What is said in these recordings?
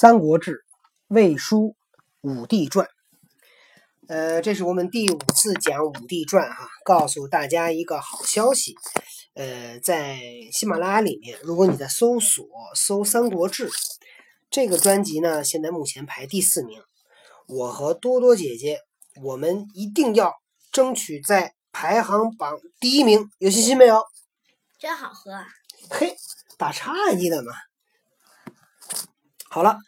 三国志》《魏书》《武帝传》。呃，这是我们第五次讲《武帝传》哈，告诉大家一个好消息。呃，在喜马拉雅里面，如果你在搜索搜《三国志》这个专辑呢，现在目前排第四名。我和多多姐姐，我们一定要争取在排行榜第一名，有信心没有？真好喝啊！嘿，打岔你的嘛。好了，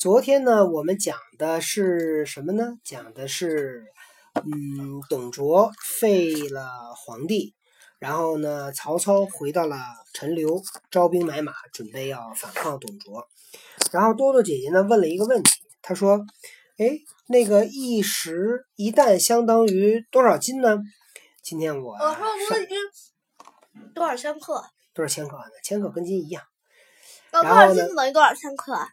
昨天呢，我们讲的是什么呢？讲的是，嗯，董卓废了皇帝，然后呢，曹操回到了陈留，招兵买马，准备要反抗董卓。然后多多姐姐呢问了一个问题，她说：“哎，那个一石一担相当于多少斤呢？”今天我我说我已经多少千克？多少千克呢？千克跟斤一样。多然后呢少斤等于多少千克啊？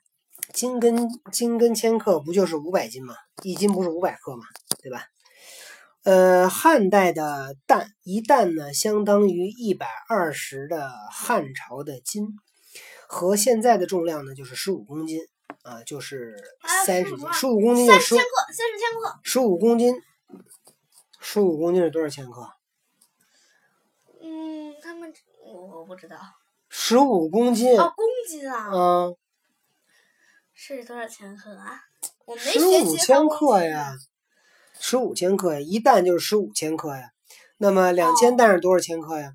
斤跟斤跟千克不就是五百斤吗？一斤不是五百克吗？对吧？呃，汉代的担一担呢，相当于一百二十的汉朝的斤，和现在的重量呢就是十五公斤啊，就是啊三十斤，十五公斤就十三十千克，三十千克。十五公斤，十五公斤是多少千克？嗯，他们我我不知道十五公斤，哦，公斤啊，嗯，是多少千克啊？我没十五千克呀，十五千克呀，一担就是十五千克呀。那么两哦千担是多少千克呀？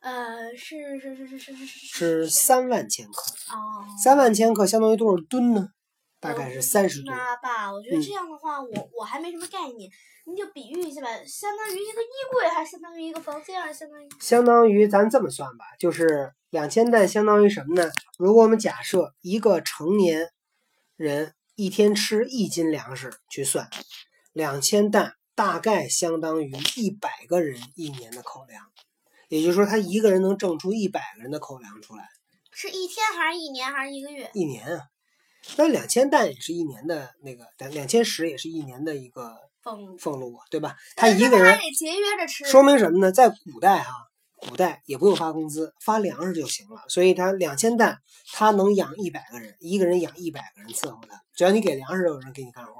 呃，是是是是是是是三万千克。哦，三万千克相当于多少吨呢？大概是三十吨。那爸，我觉得嗯这样的话，我我还没什么概念，你就比喻一下吧，相当于一个衣柜，还是相当于一个房间，还是相当于相当于咱这么算吧，就是两千担相当于什么呢？如果我们假设一个成年人一天吃一斤粮食去算，两千担大概相当于一百个人一年的口粮，也就是说他一个人能挣出一百个人的口粮出来，是一天还是一年还是一个月？一年啊。那两千担也是一年的那个两两千石也是一年的一个俸俸禄啊，对吧？他一个人节约着吃。说明什么呢？在古代哈、古代也不用发工资，发粮食就行了。所以他两千担，他能养一百个人，一个人养一百个人伺候他，只要你给粮食，有人给你干活。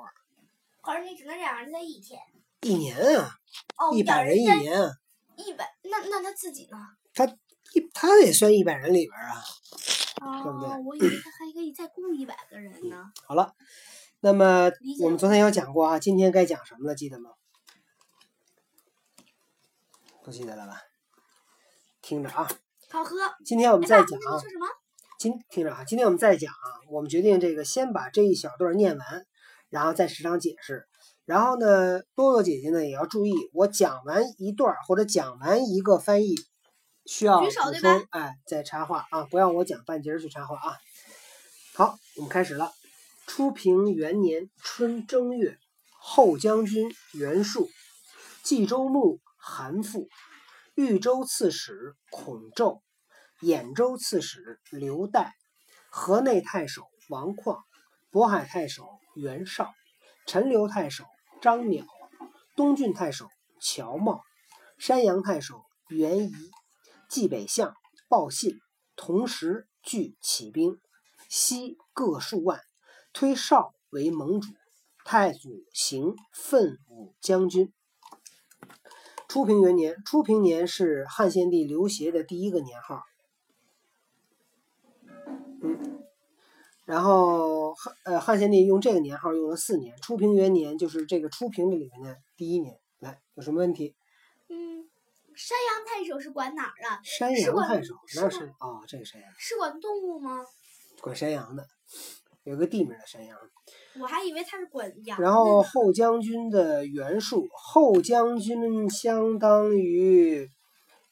可是你只能两个人在一天。一年啊，哦，一百人一年啊，一百，那那他自己呢？他一他也算一百人里边啊。对不对哦，我以为他还可以再雇一百个人呢。好了，那么我们昨天有讲过啊，今天该讲什么了？记得吗？不记得了吧？听着啊，好喝。今天我们再讲啊说什么？今听着啊，今天我们再讲啊，我们决定这个先把这一小段念完，然后再时常解释。然后呢，多多姐姐呢也要注意，我讲完一段或者讲完一个翻译，需要举手补对吧充，哎，再插话啊，不要我讲半截儿去插话啊。好，我们开始了。初平元年春正月，后将军袁术、冀州牧韩馥、豫州刺史孔宙、兖州刺史刘岱、河内太守王旷、渤海太守袁绍、陈留太守张邈、东郡太守乔瑁、山阳太守袁仪、冀北相鲍信，同时聚起兵，悉各数万，推绍为盟主，太祖行奋武将军。初平元年，初平年是汉献帝刘协的第一个年号。嗯，然后汉呃汉献帝用这个年号用了四年，初平元年就是这个初平这里面的第一年。来，有什么问题？嗯，山羊太守是管哪儿的？山羊太守，那是是哦，这个山羊是管动物吗？管山羊的，有个地名的山羊。我还以为他是管羊然后后将军的袁术，后将军相当于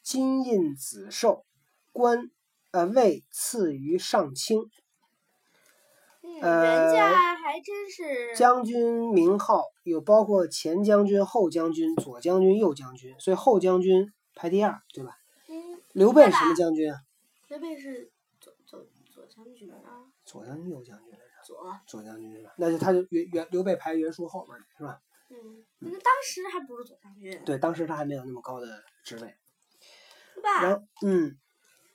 金印子寿，官呃位次于上卿。人家还真是将军名号有包括前将军、后将军、左将军、右将军，所以后将军排第二，对吧？嗯，刘备什么将军啊？刘备是左左左将军啊，左将军、右将军来着？左。左将军是吧？那就他就袁袁刘备排袁术后面是吧？嗯，那当时还不是左将军，对，当时他还没有那么高的职位。对吧？然后嗯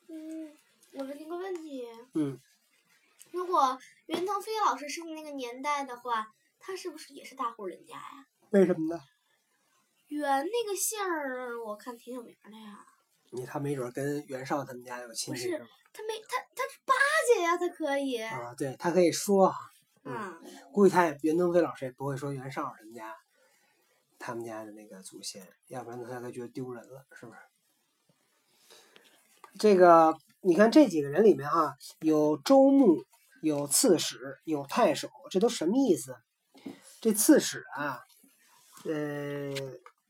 嗯，我问你个问题，嗯，如果果袁腾飞老师生的那个年代的话，他是不是也是大户人家呀？为什么呢？袁那个姓儿，我看挺有名的呀。你他没准跟袁绍他们家有亲戚不是？他没他他是八姐呀，他可以。啊，对他可以说啊，嗯，估计他也袁腾飞老师也不会说袁绍他们家，他们家的那个祖先，要不然他他觉得丢人了，是不是？这个你看这几个人里面啊，有州牧，有刺史，有太守，这都什么意思？这刺史啊，呃，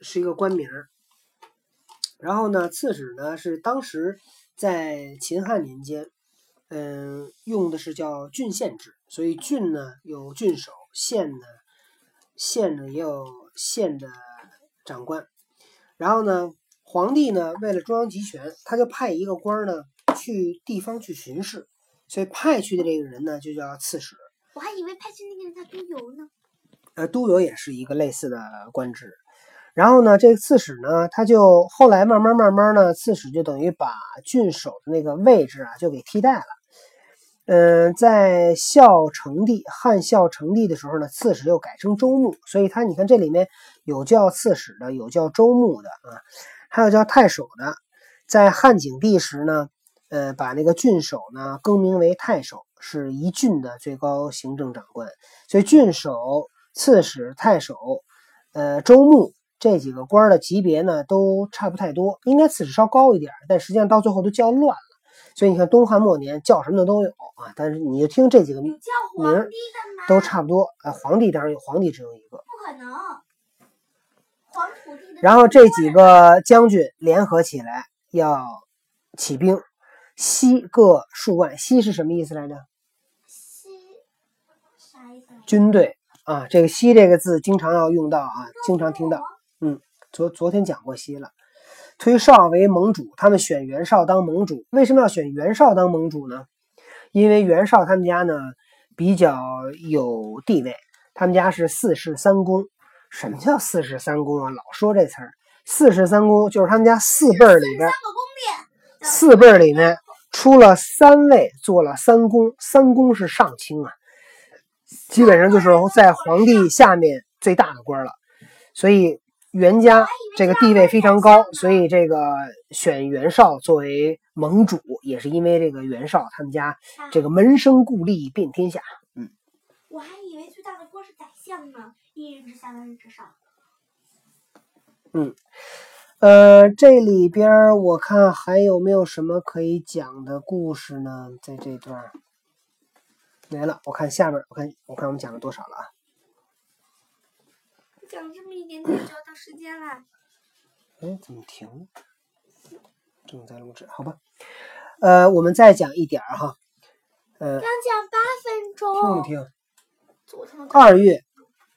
是一个官名。然后呢，刺史呢是当时在秦汉年间，嗯、用的是叫郡县制，所以郡呢有郡守，县呢县呢也有县的长官。然后呢，皇帝呢为了中央集权，他就派一个官呢去地方去巡视，所以派去的这个人呢就叫刺史。我还以为派去那个人叫都邮呢。呃，都邮也是一个类似的官职。然后呢，这个刺史呢，他就后来慢慢慢慢呢，刺史就等于把郡守的那个位置啊，就给替代了。嗯、在孝成帝汉孝成帝的时候呢，刺史又改成州牧，所以他你看这里面有叫刺史的，有叫州牧的啊，还有叫太守的。在汉景帝时呢，呃，把那个郡守呢更名为太守，是一郡的最高行政长官。所以郡守、刺史、太守、呃州牧这几个官的级别呢都差不太多，应该刺史稍高一点，但实际上到最后都叫乱了。所以你看东汉末年叫什么的都有啊，但是你就听这几个名？都差不多。呃，皇帝当然有，皇帝只有一个。不可能。然后这几个将军联合起来要起兵，西各数万。西是什么意思来着？西啥意思啊？军队啊，这个“西”这个字经常要用到啊，经常听到。嗯昨昨天讲过西了，推绍为盟主，他们选袁绍当盟主。为什么要选袁绍当盟主呢？因为袁绍他们家呢比较有地位，他们家是四世三公。什么叫四世三公啊？老说这词儿。四世三公就是他们家四辈儿里边。四辈儿里面出了三位做了三公，三公是上卿啊，基本上就是在皇帝下面最大的官了。所以袁家这个地位非常高，所以这个选袁绍作为盟主，也是因为这个袁绍他们家这个门生故吏遍天下。嗯我还以为最大的官是宰相呢，一人之下，万人之上。呃，这里边我看还有没有什么可以讲的故事呢？在这段儿没了，我看下面，我看我看我们讲了多少了啊？讲这么一点点就要到时间了。哎，怎么停了？正在录制，好吧。呃，我们再讲一点儿哈。呃，刚讲八分钟。听不听？昨天二月，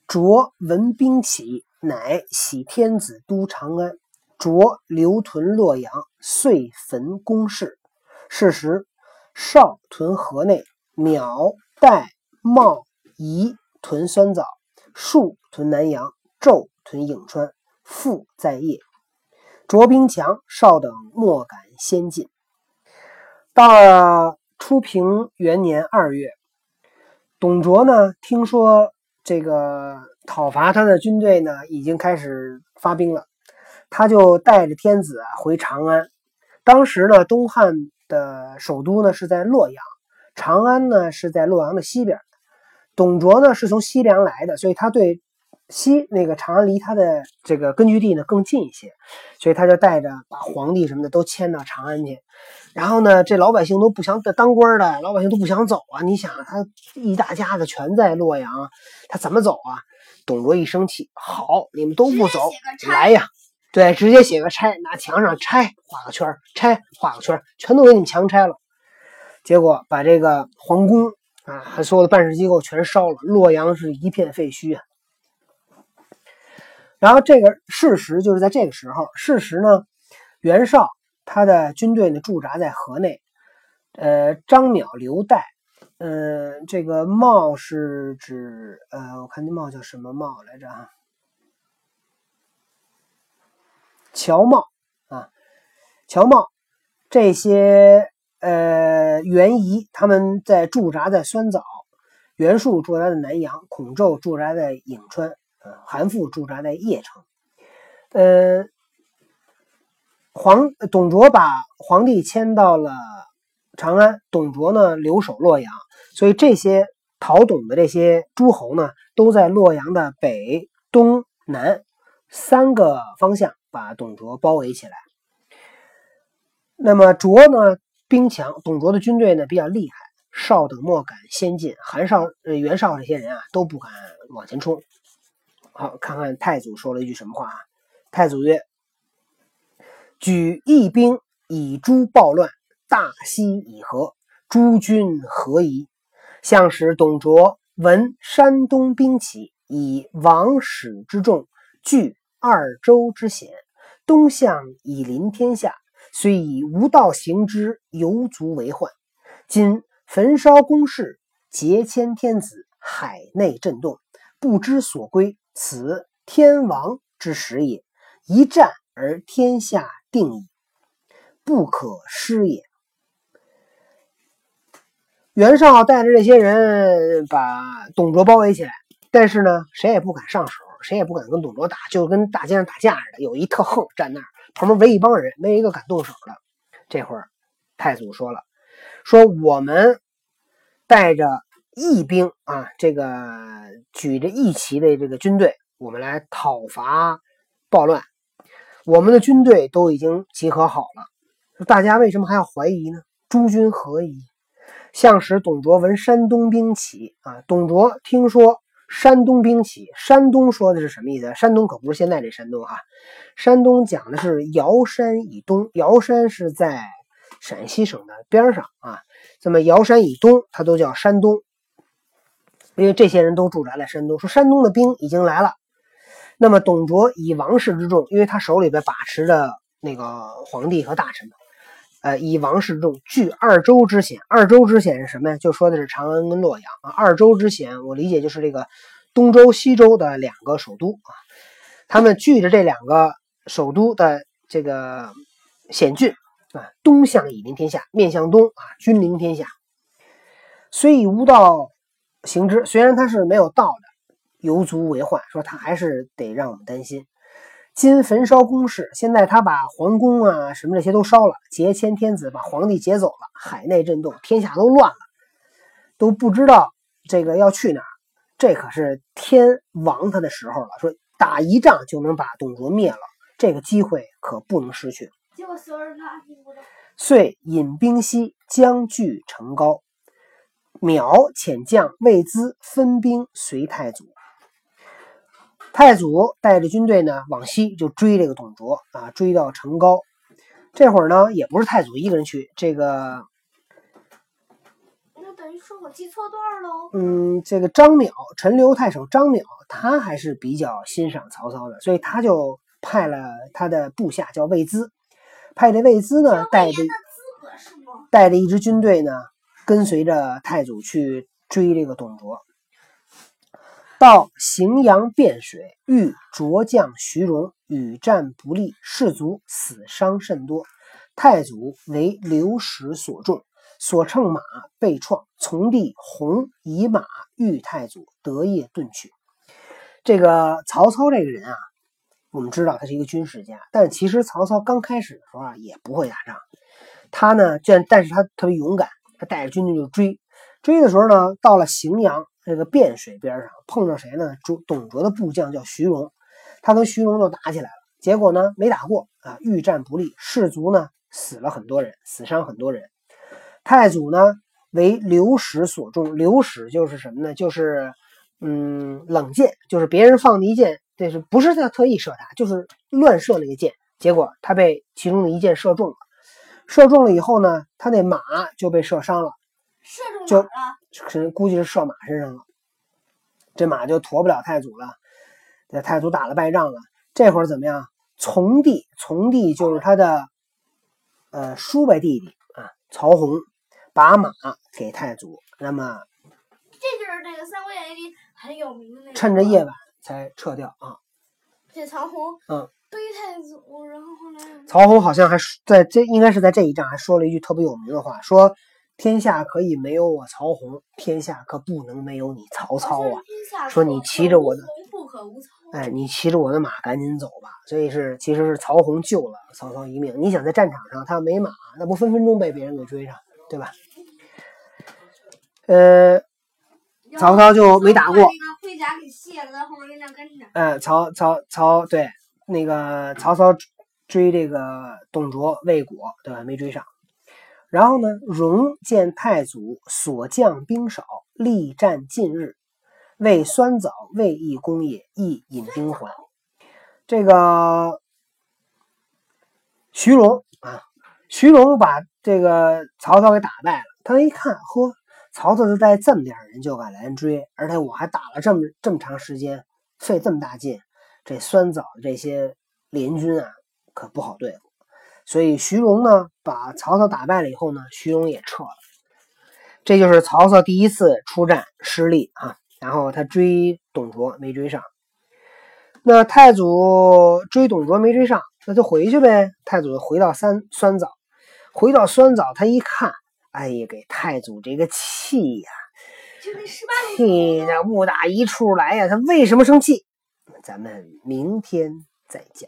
卓文兵起，乃徙天子都长安。卓留屯洛阳，遂焚宫室。是时，少屯河内，邈、代、茂、夷屯酸枣，树屯南阳，昼屯颍川，父在夜。卓兵强，少等莫敢先进。到了初平元年二月，董卓呢，听说这个讨伐他的军队呢，已经开始发兵了，他就带着天子啊回长安。当时呢，东汉的首都呢是在洛阳，长安呢是在洛阳的西边。董卓呢是从西凉来的，所以他对西那个长安离他的这个根据地呢更近一些，所以他就带着把皇帝什么的都迁到长安去。然后呢，这老百姓都不想当官的，老百姓都不想走啊！你想，他一大家子全在洛阳，他怎么走啊？董卓一生气，好，你们都不走来呀！对，直接写个拆，拿墙上拆，画个圈儿，拆，画个圈儿，全都给你们强拆了。结果把这个皇宫啊，还所有的办事机构全烧了，洛阳是一片废墟啊。然后这个事实就是在这个时候，事实呢，袁绍他的军队呢驻扎在河内，呃，张邈、刘岱，呃，这个茂是指呃，我看那茂叫什么茂来着？乔茂啊，乔茂这些呃袁仪他们在驻扎在酸枣，袁术驻扎在南阳，孔宙驻扎在颍川，呃，韩馥驻扎在邺城。呃，皇董卓把皇帝迁到了长安，董卓呢留守洛阳，所以这些讨董的这些诸侯呢，都在洛阳的北、东、南三个方向把董卓包围起来。那么卓呢，兵强，董卓的军队呢比较厉害，少等莫敢先进，韩少、呃袁绍这些人啊都不敢往前冲。好，看看太祖说了一句什么话啊？太祖曰：“举义兵以诛暴乱，大西以和，诸君何疑？”相使董卓闻山东兵起，以王室之众据二州之险，东向以临天下。虽以无道行之，犹足为患。今焚烧宫室，劫迁天子，海内震动，不知所归。此天王之时也，一战而天下定矣，不可失也。袁绍带着这些人把董卓包围起来，但是呢，谁也不敢上手，谁也不敢跟董卓打，就跟大街上打架似的。有一特横站那儿。旁边围一帮人，没一个敢动手的。这会儿，太祖说了：“说我们带着义兵啊，这个举着义旗的这个军队，我们来讨伐暴乱。我们的军队都已经集合好了，大家为什么还要怀疑呢？诸君何疑？”相使董卓闻山东兵起啊，董卓听说。山东兵起，山东说的是什么意思？山东可不是现在这山东哈，山东讲的是尧山以东，尧山是在陕西省的边上啊。那么尧山以东，它都叫山东，因为这些人都驻扎在山东。说山东的兵已经来了，那么董卓以王室之众，因为他手里边把持着那个皇帝和大臣嘛。呃，以王室众据二州之险，二州之险是什么呀？就说的是长安跟洛阳啊。二州之险，我理解就是这个东周、西周的两个首都啊。他们据着这两个首都的这个险峻啊，东向以临天下，面向东啊，君临天下。虽以无道行之，虽然他是没有道的，犹足为患，说他还是得让我们担心。今焚烧宫室，现在他把皇宫啊什么这些都烧了，劫迁天子，把皇帝劫走了，海内震动，天下都乱了，都不知道这个要去哪儿。这可是天亡他的时候了，说打一仗就能把董卓灭了，这个机会可不能失去。遂引兵西，将据成高，邈遣将魏资分兵随太祖。太祖带着军队呢，往西就追这个董卓啊，追到成高。这会儿呢，也不是太祖一个人去，这个，那等于说我记错段喽。嗯，这个张邈，陈留太守张邈，他还是比较欣赏曹操的，所以他就派了他的部下叫魏资，派这魏资呢，带着带着一支军队呢，跟随着太祖去追这个董卓。到荥阳汴水，遇卓将徐荣，与战不利，士卒死伤甚多。太祖为刘石所中，所乘马被创，从弟弘以马遇太祖，得夜遁去。这个曹操这个人啊，我们知道他是一个军事家，但其实曹操刚开始的时候啊，也不会打仗。他呢，但但是他特别勇敢，他带着军队就追，追的时候呢，到了荥阳。这个汴水边上碰上谁呢？董董卓的部将叫徐荣，他跟徐荣就打起来了。结果呢，没打过啊，遇战不利，士卒呢死了很多人，死伤很多人。太祖呢为流矢所中，流矢就是什么呢？就是嗯冷箭，就是别人放的一箭，这是不是他特意射他，就是乱射那个箭。结果他被其中的一箭射中了，射中了以后呢，他那马就被射伤了，射中哪了？是估计是射马身上了，这马就驮不了太祖了。这太祖打了败仗了，这会儿怎么样？从弟，从弟就是他的呃叔伯弟弟啊，曹洪把马给太祖。那么这就是那个《三国演义》里很有名的那个。趁着夜晚才撤掉啊。这曹洪，嗯，背太祖，然后后来曹洪好像还在这应该是在这一仗还说了一句特别有名的话，说天下可以没有我曹洪，天下可不能没有你曹操啊！说你骑着我的。哎，你骑着我的马赶紧走吧。所以是其实是曹洪救了曹操一命。你想在战场上他要没马，那不分分钟被别人给追上，对吧？呃，曹操就没打过。盔甲给卸了，后面跟着跟着。嗯，曹曹曹对那个曹操追这个董卓未果，对吧？没追上。然后呢，荣见太祖所将兵少，力战近日，为酸枣未易攻也，亦引兵还。这个徐荣啊，徐荣把这个曹操给打败了。他一看，呵！曹操就带这么点人就敢来追，而且我还打了这么这么长时间，费这么大劲，这酸枣这些联军啊，可不好对付。所以徐荣呢，把曹操打败了以后呢，徐荣也撤了。这就是曹操第一次出战失利啊。然后他追董卓没追上，那太祖追董卓没追上，那就回去呗。太祖回到三酸枣，回到酸枣，他一看。哎呀，给太祖这个气呀！气的不打一处来呀！他为什么生气？咱们明天再讲。